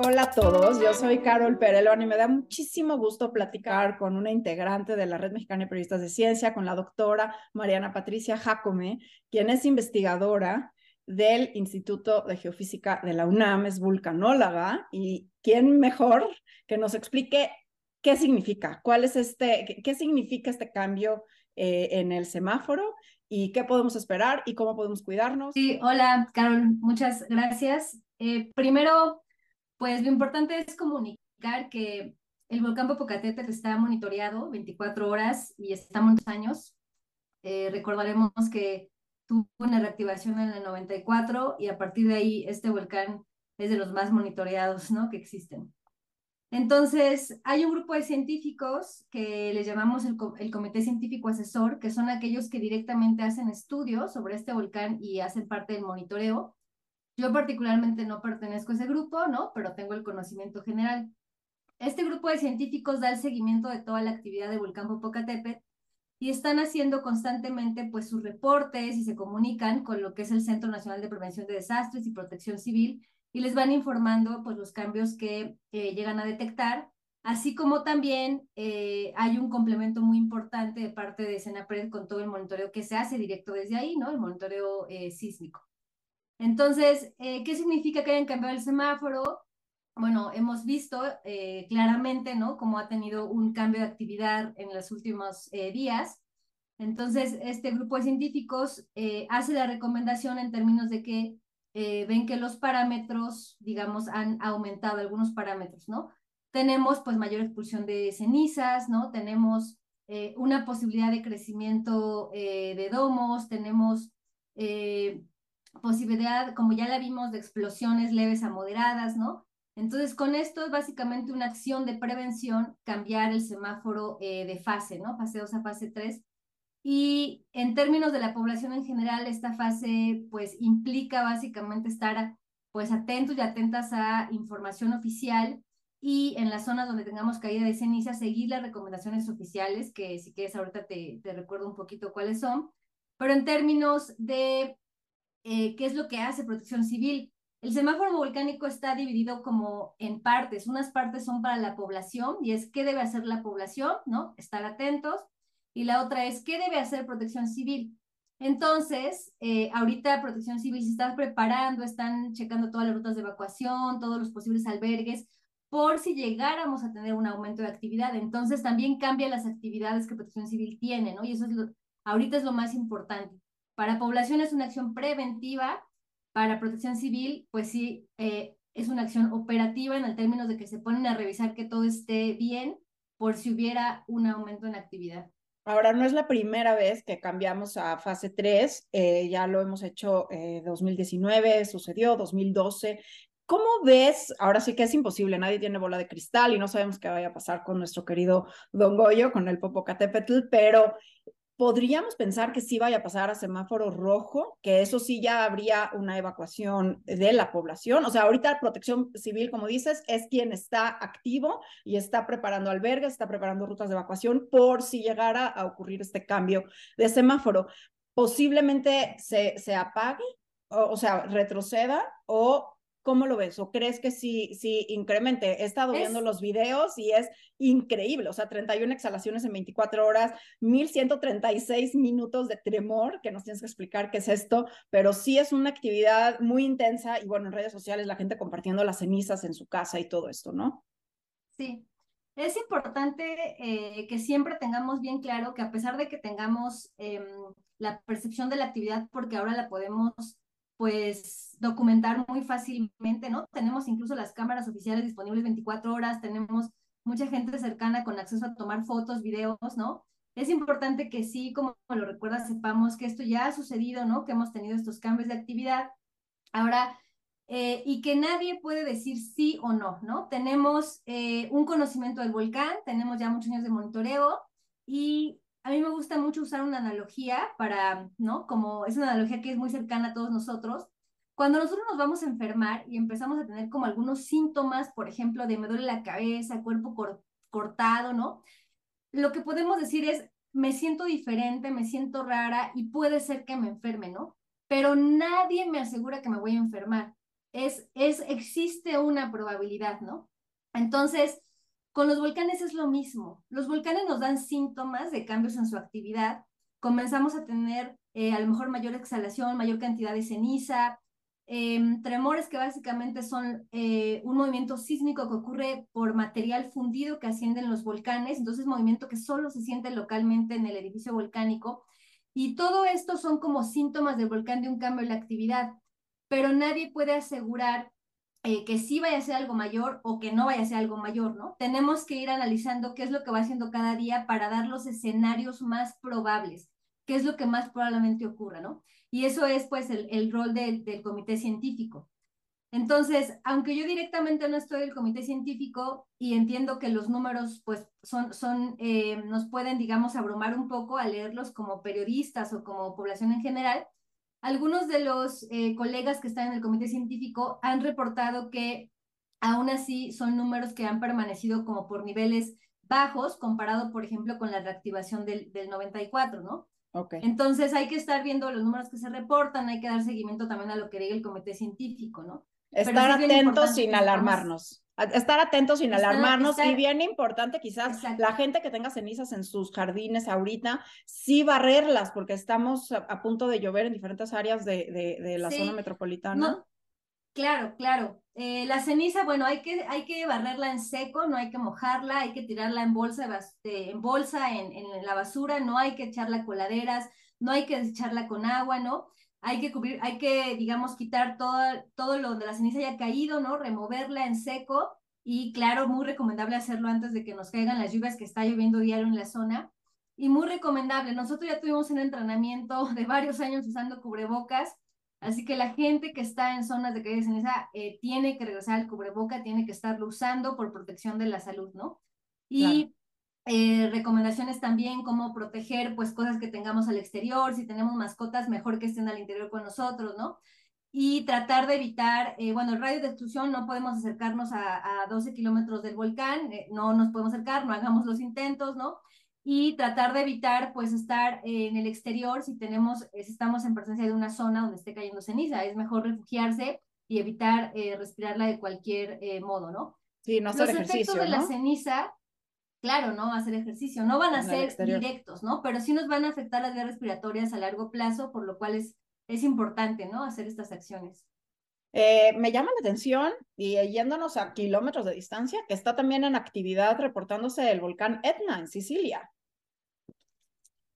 Hola a todos, yo soy Carol Perelón y me da muchísimo gusto platicar con una integrante de la Red Mexicana de Periodistas de Ciencia, con la doctora Mariana Patricia Jacome, quien es investigadora del Instituto de Geofísica de la UNAM, es vulcanóloga y quién mejor que nos explique qué significa, cuál es este, qué significa este cambio eh, en el semáforo y qué podemos esperar y cómo podemos cuidarnos. Sí, hola, Carol, muchas gracias. Eh, primero, pues lo importante es comunicar que el volcán Popocatépetl está monitoreado 24 horas y estamos años. Eh, recordaremos que tuvo una reactivación en el 94 y a partir de ahí este volcán es de los más monitoreados ¿no? que existen. Entonces, hay un grupo de científicos que les llamamos el, el, Comité Científico Asesor, que son aquellos que directamente hacen estudios sobre este volcán y hacen parte del monitoreo. Yo particularmente no pertenezco a ese grupo, ¿no? Pero tengo el conocimiento general. Este grupo de científicos da el seguimiento de toda la actividad del volcán Popocatépetl y están haciendo constantemente pues sus reportes y se comunican con lo que es el Centro Nacional de Prevención de Desastres y Protección Civil y les van informando pues los cambios que eh, llegan a detectar, así como también eh, hay un complemento muy importante de parte de Senapred con todo el monitoreo que se hace directo desde ahí, ¿no? El monitoreo eh, sísmico. Entonces, ¿qué significa que hayan cambiado el semáforo? Bueno, hemos visto claramente, ¿no? Cómo ha tenido un cambio de actividad en los últimos días. Entonces, este grupo de científicos hace la recomendación en términos de que eh, ven que los parámetros, digamos, han aumentado algunos parámetros, ¿no? Tenemos pues mayor expulsión de cenizas, ¿no? Tenemos eh, una posibilidad de crecimiento eh, de domos, tenemos posibilidad, como ya la vimos, de explosiones leves a moderadas, ¿no? Entonces, con esto es básicamente una acción de prevención, cambiar el semáforo de fase, ¿no? Fase 2 a fase 3, y en términos de la población en general, esta fase pues implica básicamente estar pues atentos y atentas a información oficial y en las zonas donde tengamos caída de ceniza, seguir las recomendaciones oficiales, que si quieres ahorita te, te recuerdo un poquito cuáles son. Pero en términos de eh, qué es lo que hace protección civil, el semáforo volcánico está dividido como en partes. Unas partes son para la población y es qué debe hacer la población, ¿no? Estar atentos y la otra es, ¿qué debe hacer Protección Civil? Entonces, eh, ahorita Protección Civil se está preparando, están checando todas las rutas de evacuación, todos los posibles albergues, por si llegáramos a tener un aumento de actividad. Entonces, también cambia las actividades que Protección Civil tiene, ¿no? Y eso es ahorita es lo más importante. Para población es una acción preventiva, para Protección Civil, pues sí, eh, es una acción operativa en el términos de que se ponen a revisar que todo esté bien por si hubiera un aumento en actividad. Ahora, no es la primera vez que cambiamos a fase 3, eh, ya lo hemos hecho eh, 2019, sucedió 2012. ¿Cómo ves? Ahora sí que es imposible, nadie tiene bola de cristal y no sabemos qué vaya a pasar con nuestro querido Don Goyo, con el Popocatépetl, pero podríamos pensar que sí vaya a pasar a semáforo rojo, que eso sí ya habría una evacuación de la población. O sea, ahorita Protección Civil, como dices, es quien está activo y está preparando albergues, está preparando rutas de evacuación por si llegara a ocurrir este cambio de semáforo. Posiblemente se, se apague, o, o sea, retroceda o ¿Cómo lo ves? ¿O crees que sí, sí incremente? He estado viendo los videos y es increíble, o sea, 31 exhalaciones en 24 horas, 1136 minutos de tremor, que nos tienes que explicar qué es esto, pero sí es una actividad muy intensa y bueno, en redes sociales la gente compartiendo las cenizas en su casa y todo esto, ¿no? Sí. Es importante eh, que siempre tengamos bien claro que a pesar de que tengamos eh, la percepción de la actividad, porque ahora la podemos pues documentar muy fácilmente, ¿no? Tenemos incluso las cámaras oficiales disponibles 24 horas, tenemos mucha gente cercana con acceso a tomar fotos, videos, ¿no? Es importante que sí, como lo recuerda, sepamos que esto ya ha sucedido, ¿no? Que hemos tenido estos cambios de actividad. Ahora, eh, y que nadie puede decir sí o no, ¿no? Tenemos eh, un conocimiento del volcán, tenemos ya muchos años de monitoreo y a mí me gusta mucho usar una analogía para, ¿no? Como es una analogía que es muy cercana a todos nosotros. Cuando nosotros nos vamos a enfermar y empezamos a tener como algunos síntomas, por ejemplo, de me duele la cabeza, cuerpo cortado, ¿no? Lo que podemos decir es, me siento diferente, me siento rara y puede ser que me enferme, ¿no? Pero nadie me asegura que me voy a enfermar. es, es, existe una probabilidad, ¿no? Entonces, con los volcanes es lo mismo. Los volcanes nos dan síntomas de cambios en su actividad. Comenzamos a tener eh, a lo mejor mayor exhalación, mayor cantidad de ceniza, em, tremores que básicamente son eh, un movimiento sísmico que ocurre por material fundido que asciende en los volcanes, entonces movimiento que solo se siente localmente en el edificio volcánico. Y todo esto son como síntomas del volcán de un cambio en la actividad, pero nadie puede asegurar eh, que sí vaya a ser algo mayor o que no vaya a ser algo mayor, ¿no? Tenemos que ir analizando qué es lo que va haciendo cada día para dar los escenarios más probables, qué es lo que más probablemente ocurra, ¿no? Y eso es pues el, el rol del, comité científico. Entonces, aunque yo directamente no estoy del comité científico y entiendo que los números pues son, son eh, nos pueden, digamos, abrumar un poco al leerlos como periodistas o como población en general, algunos de los eh, colegas que están en el comité científico han reportado que aún así son números que han permanecido como por niveles bajos comparado, por ejemplo, con la reactivación del, del 94, ¿no? Okay. Entonces hay que estar viendo los números que se reportan, hay que dar seguimiento también a lo que diga el comité científico, ¿no? Estar atentos sin alarmarnos. Estar atentos sin alarmarnos y bien importante quizás la gente que tenga cenizas en sus jardines ahorita, sí barrerlas porque estamos a, punto de llover en diferentes áreas de, de, de la zona metropolitana. No, claro, claro. Eh, la ceniza, bueno, hay que, hay que barrerla en seco, no hay que mojarla, hay que tirarla en bolsa, de, en, bolsa en, en la basura, no hay que echarla coladeras, no hay que echarla con agua, ¿no? Hay que cubrir, hay que, digamos, quitar todo, todo lo de la ceniza ya caído, ¿no? Removerla en seco y claro, muy recomendable hacerlo antes de que nos caigan las lluvias que está lloviendo diario en la zona. Y muy recomendable, nosotros ya tuvimos un entrenamiento de varios años usando cubrebocas, así que la gente que está en zonas de caída de ceniza eh, tiene que regresar al cubreboca, tiene que estarlo usando por protección de la salud, ¿no? Y eh, recomendaciones también, cómo proteger pues cosas que tengamos al exterior, si tenemos mascotas, mejor que estén al interior con nosotros, ¿no? Y tratar de evitar, eh, bueno, el radio de exclusión no podemos acercarnos a, a 12 kilómetros del volcán, eh, no nos podemos acercar, no hagamos los intentos, ¿no? Y tratar de evitar pues estar en el exterior si tenemos, si estamos en presencia de una zona donde esté cayendo ceniza, es mejor refugiarse y evitar respirarla de cualquier modo, ¿no? Sí, no hacer Los efectos de ¿no? la ceniza Claro, ¿no? Hacer ejercicio. No van a ser directos, ¿no? Pero sí nos van a afectar las vías respiratorias a largo plazo, por lo cual es, es importante, ¿no? Hacer estas acciones. Eh, me llama la atención, y yéndonos a kilómetros de distancia, que está también en actividad reportándose el volcán Etna en Sicilia.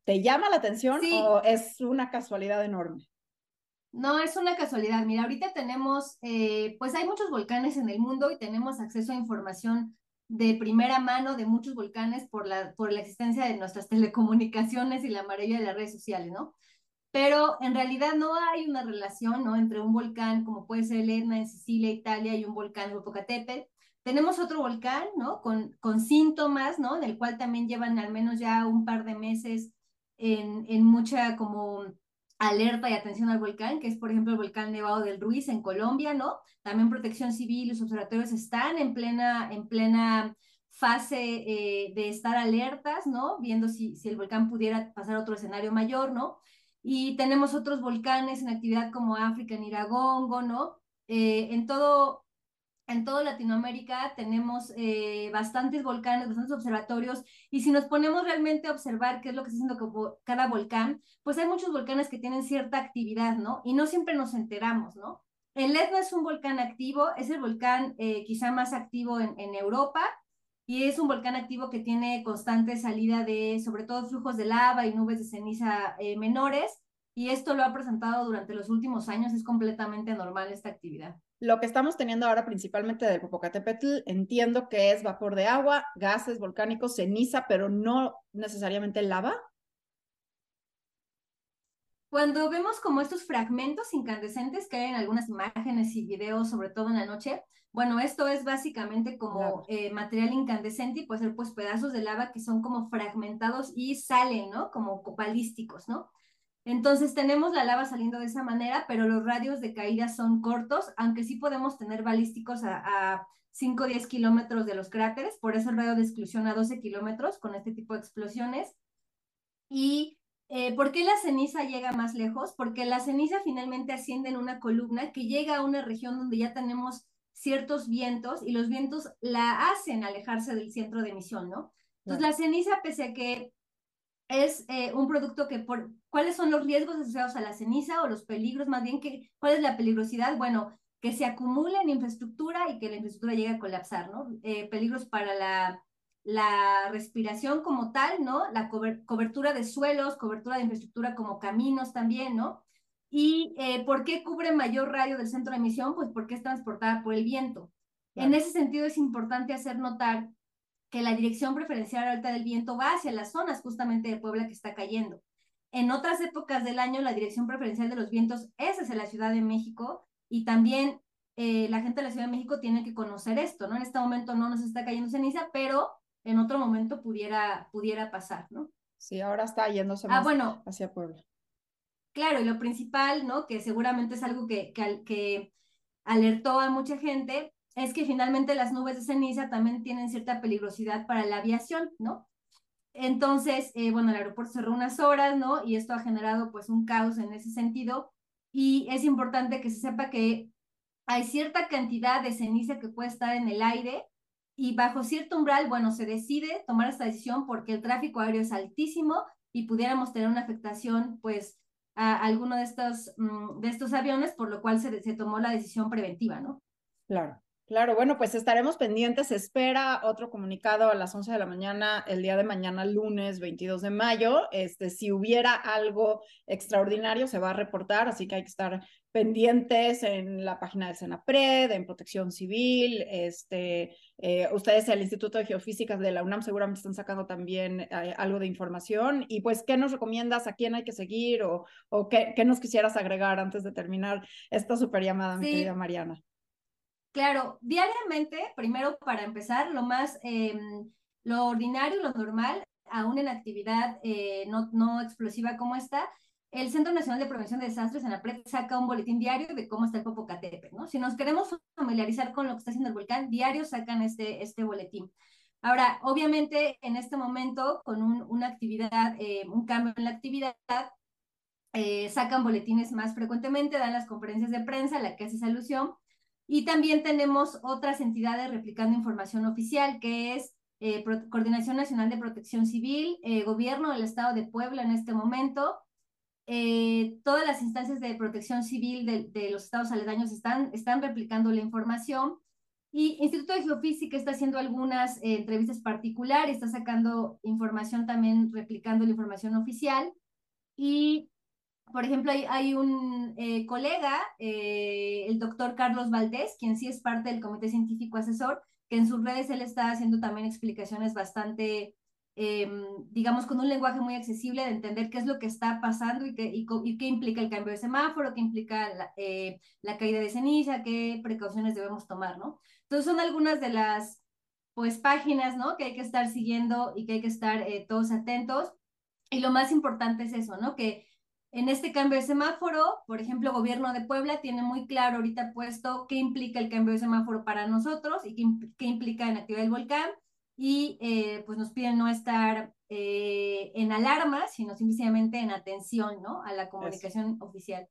¿Te llama la atención Sí. o es una casualidad enorme? No, es una casualidad. Mira, ahorita tenemos, eh, pues hay muchos volcanes en el mundo y tenemos acceso a información de primera mano de muchos volcanes por la, por la existencia de nuestras telecomunicaciones y la maravilla de las redes sociales, ¿no? Pero en realidad no hay una relación, ¿no? Entre un volcán como puede ser el Etna en Sicilia, Italia, y un volcán Popocatépetl. Tenemos otro volcán, ¿no? Con, con síntomas, ¿no? Del cual también llevan al menos ya un par de meses en, en mucha como alerta y atención al volcán, que es por ejemplo el volcán Nevado del Ruiz en Colombia, ¿no? También Protección Civil los observatorios están en plena, en plena fase eh, de estar alertas, ¿no? Viendo si, si el volcán pudiera pasar a otro escenario mayor, ¿no? Y tenemos otros volcanes en actividad como África, en Iragongo, ¿no? Eh, en todo, en toda Latinoamérica tenemos eh, bastantes volcanes, bastantes observatorios, y si nos ponemos realmente a observar qué es lo que está haciendo cada volcán, pues hay muchos volcanes que tienen cierta actividad, ¿no? Y no siempre nos enteramos, ¿no? El Etna es un volcán activo, es el volcán eh, quizá más activo en, Europa, y es un volcán activo que tiene constante salida de, sobre todo, flujos de lava y nubes de ceniza eh, menores, y esto lo ha presentado durante los últimos años, es completamente normal esta actividad. Lo que estamos teniendo ahora principalmente del Popocatépetl, entiendo que es vapor de agua, gases volcánicos, ceniza, pero no necesariamente lava. Cuando vemos como estos fragmentos incandescentes que hay en algunas imágenes y videos, sobre todo en la noche, bueno, esto es básicamente como eh, material incandescente y puede ser pues pedazos de lava que son como fragmentados y salen, ¿no? Como balísticos, ¿no? Entonces tenemos la lava saliendo de esa manera, pero los radios de caída son cortos, aunque sí podemos tener balísticos a, a 5 o 10 kilómetros de los cráteres, por eso el radio de exclusión a 12 kilómetros con este tipo de explosiones. Y Eh, ¿Por qué la ceniza llega más lejos? Porque la ceniza finalmente asciende en una columna que llega a una región donde ya tenemos ciertos vientos y los vientos la hacen alejarse del centro de emisión, ¿no? Entonces, la ceniza, pese a que es eh, un producto que por cuáles son los riesgos asociados a la ceniza o los peligros, más bien que cuál es la peligrosidad, bueno, que se acumule en infraestructura y que la infraestructura llegue a colapsar, ¿no? Eh, peligros para la, la respiración como tal, ¿no? La cobertura de suelos, cobertura de infraestructura como caminos también, ¿no? ¿Y eh, por qué cubre mayor radio del centro de emisión? Pues porque es transportada por el viento. En ese sentido es importante hacer notar que la dirección preferencial alta del viento va hacia las zonas justamente de Puebla que está cayendo. En otras épocas del año, la dirección preferencial de los vientos es hacia la Ciudad de México y también eh, la gente de la Ciudad de México tiene que conocer esto, ¿no? En este momento no nos está cayendo ceniza, pero en otro momento pudiera, pudiera pasar, ¿no? Sí, ahora está yéndose ah, más bueno, hacia Puebla. Claro, y lo principal, ¿no? Que seguramente es algo que, que, que alertó a mucha gente, es que finalmente las nubes de ceniza también tienen cierta peligrosidad para la aviación, ¿no? Entonces, eh, bueno, el aeropuerto cerró unas horas, ¿no? Y esto ha generado pues un caos en ese sentido. Y es importante que se sepa que hay cierta cantidad de ceniza que puede estar en el aire y bajo cierto umbral, bueno, se decide tomar esta decisión porque el tráfico aéreo es altísimo y pudiéramos tener una afectación pues a alguno de estos, mm, de estos aviones, por lo cual se, se tomó la decisión preventiva, ¿no? Claro. Claro, bueno, pues estaremos pendientes. Se espera otro comunicado a las 11 de la mañana, el día de mañana, lunes 22 de mayo. Este, si hubiera algo extraordinario, se va a reportar, así que hay que estar pendientes en la página del Senapred, en Protección Civil. Este, eh, ustedes, el Instituto de Geofísica de la UNAM, seguramente están sacando también eh, algo de información. Y pues, ¿qué nos recomiendas? ¿A quién hay que seguir? ¿O, o qué, qué nos quisieras agregar antes de terminar esta super llamada, mi querida Mariana? Claro, diariamente, primero para empezar, lo más, em, lo ordinario, lo normal, aún en actividad eh, no, no explosiva como esta, el Centro Nacional de Prevención de Desastres en la PRED saca un boletín diario de cómo está el Popocatépetl, ¿no? Si nos queremos familiarizar con lo que está haciendo el volcán, diario sacan este, este boletín. Ahora, obviamente, en este momento, con un, una actividad, eh, un cambio en la actividad, eh, sacan boletines más frecuentemente, dan las conferencias de prensa a la que haces alusión, y también tenemos otras entidades replicando información oficial, que es eh, Coordinación Nacional de Protección Civil, eh, Gobierno del Estado de Puebla en este momento. Eh, todas las instancias de protección civil de, los estados aledaños están, están replicando la información. Y Instituto de Geofísica está haciendo algunas entrevistas particulares, está sacando información también, replicando la información oficial. Y por ejemplo, hay, un eh, colega, eh, el doctor Carlos Valdés, quien sí es parte del comité científico asesor, que en sus redes él está haciendo también explicaciones bastante, em, digamos, con un lenguaje muy accesible de entender qué es lo que está pasando y qué, y, qué implica el cambio de semáforo, qué implica la, eh, la, caída de ceniza, qué precauciones debemos tomar, ¿no? Entonces son algunas de las, pues, páginas, ¿no? Que hay que estar siguiendo y que hay que estar todos atentos. Y lo más importante es eso, ¿no? Que en este cambio de semáforo, por ejemplo, Gobierno de Puebla tiene muy claro ahorita puesto qué implica el cambio de semáforo para nosotros y qué, implica en actividad del volcán. Y eh, pues nos piden no estar eh, en alarma, sino simplemente en atención ¿no? a la comunicación oficial.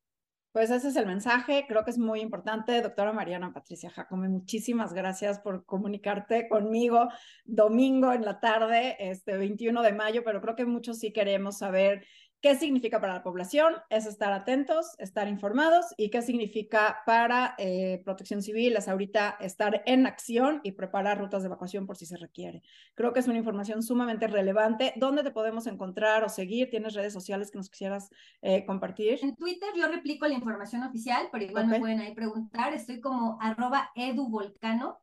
Pues ese es el mensaje, creo que es muy importante. Doctora Mariana Patricia Jacome, muchísimas gracias por comunicarte conmigo domingo en la tarde, este 21 de mayo, pero creo que muchos sí queremos saber ¿Qué significa para la población? Es estar atentos, estar informados y qué significa para eh, protección civil es ahorita estar en acción y preparar rutas de evacuación por si se requiere. Creo que es una información sumamente relevante. ¿Dónde te podemos encontrar o seguir? ¿Tienes redes sociales que nos quisieras eh, compartir? En Twitter yo replico la información oficial, pero igual me pueden ahí preguntar. Estoy como arroba eduvolcano.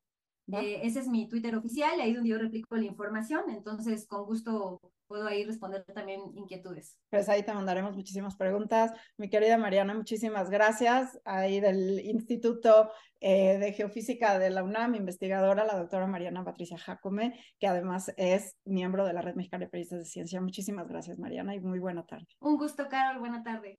Eh, ese es mi Twitter oficial, ahí donde yo replico la información. Entonces, con gusto puedo ahí responder también inquietudes. Pues ahí te mandaremos muchísimas preguntas. Mi querida Mariana, muchísimas gracias. Ahí del Instituto eh, de Geofísica de la UNAM, investigadora, la doctora Mariana Patricia Jacome, que además es miembro de la Red Mexicana de Periodistas de Ciencia. Muchísimas gracias, Mariana, y muy buena tarde. Un gusto, Carol. Buena tarde.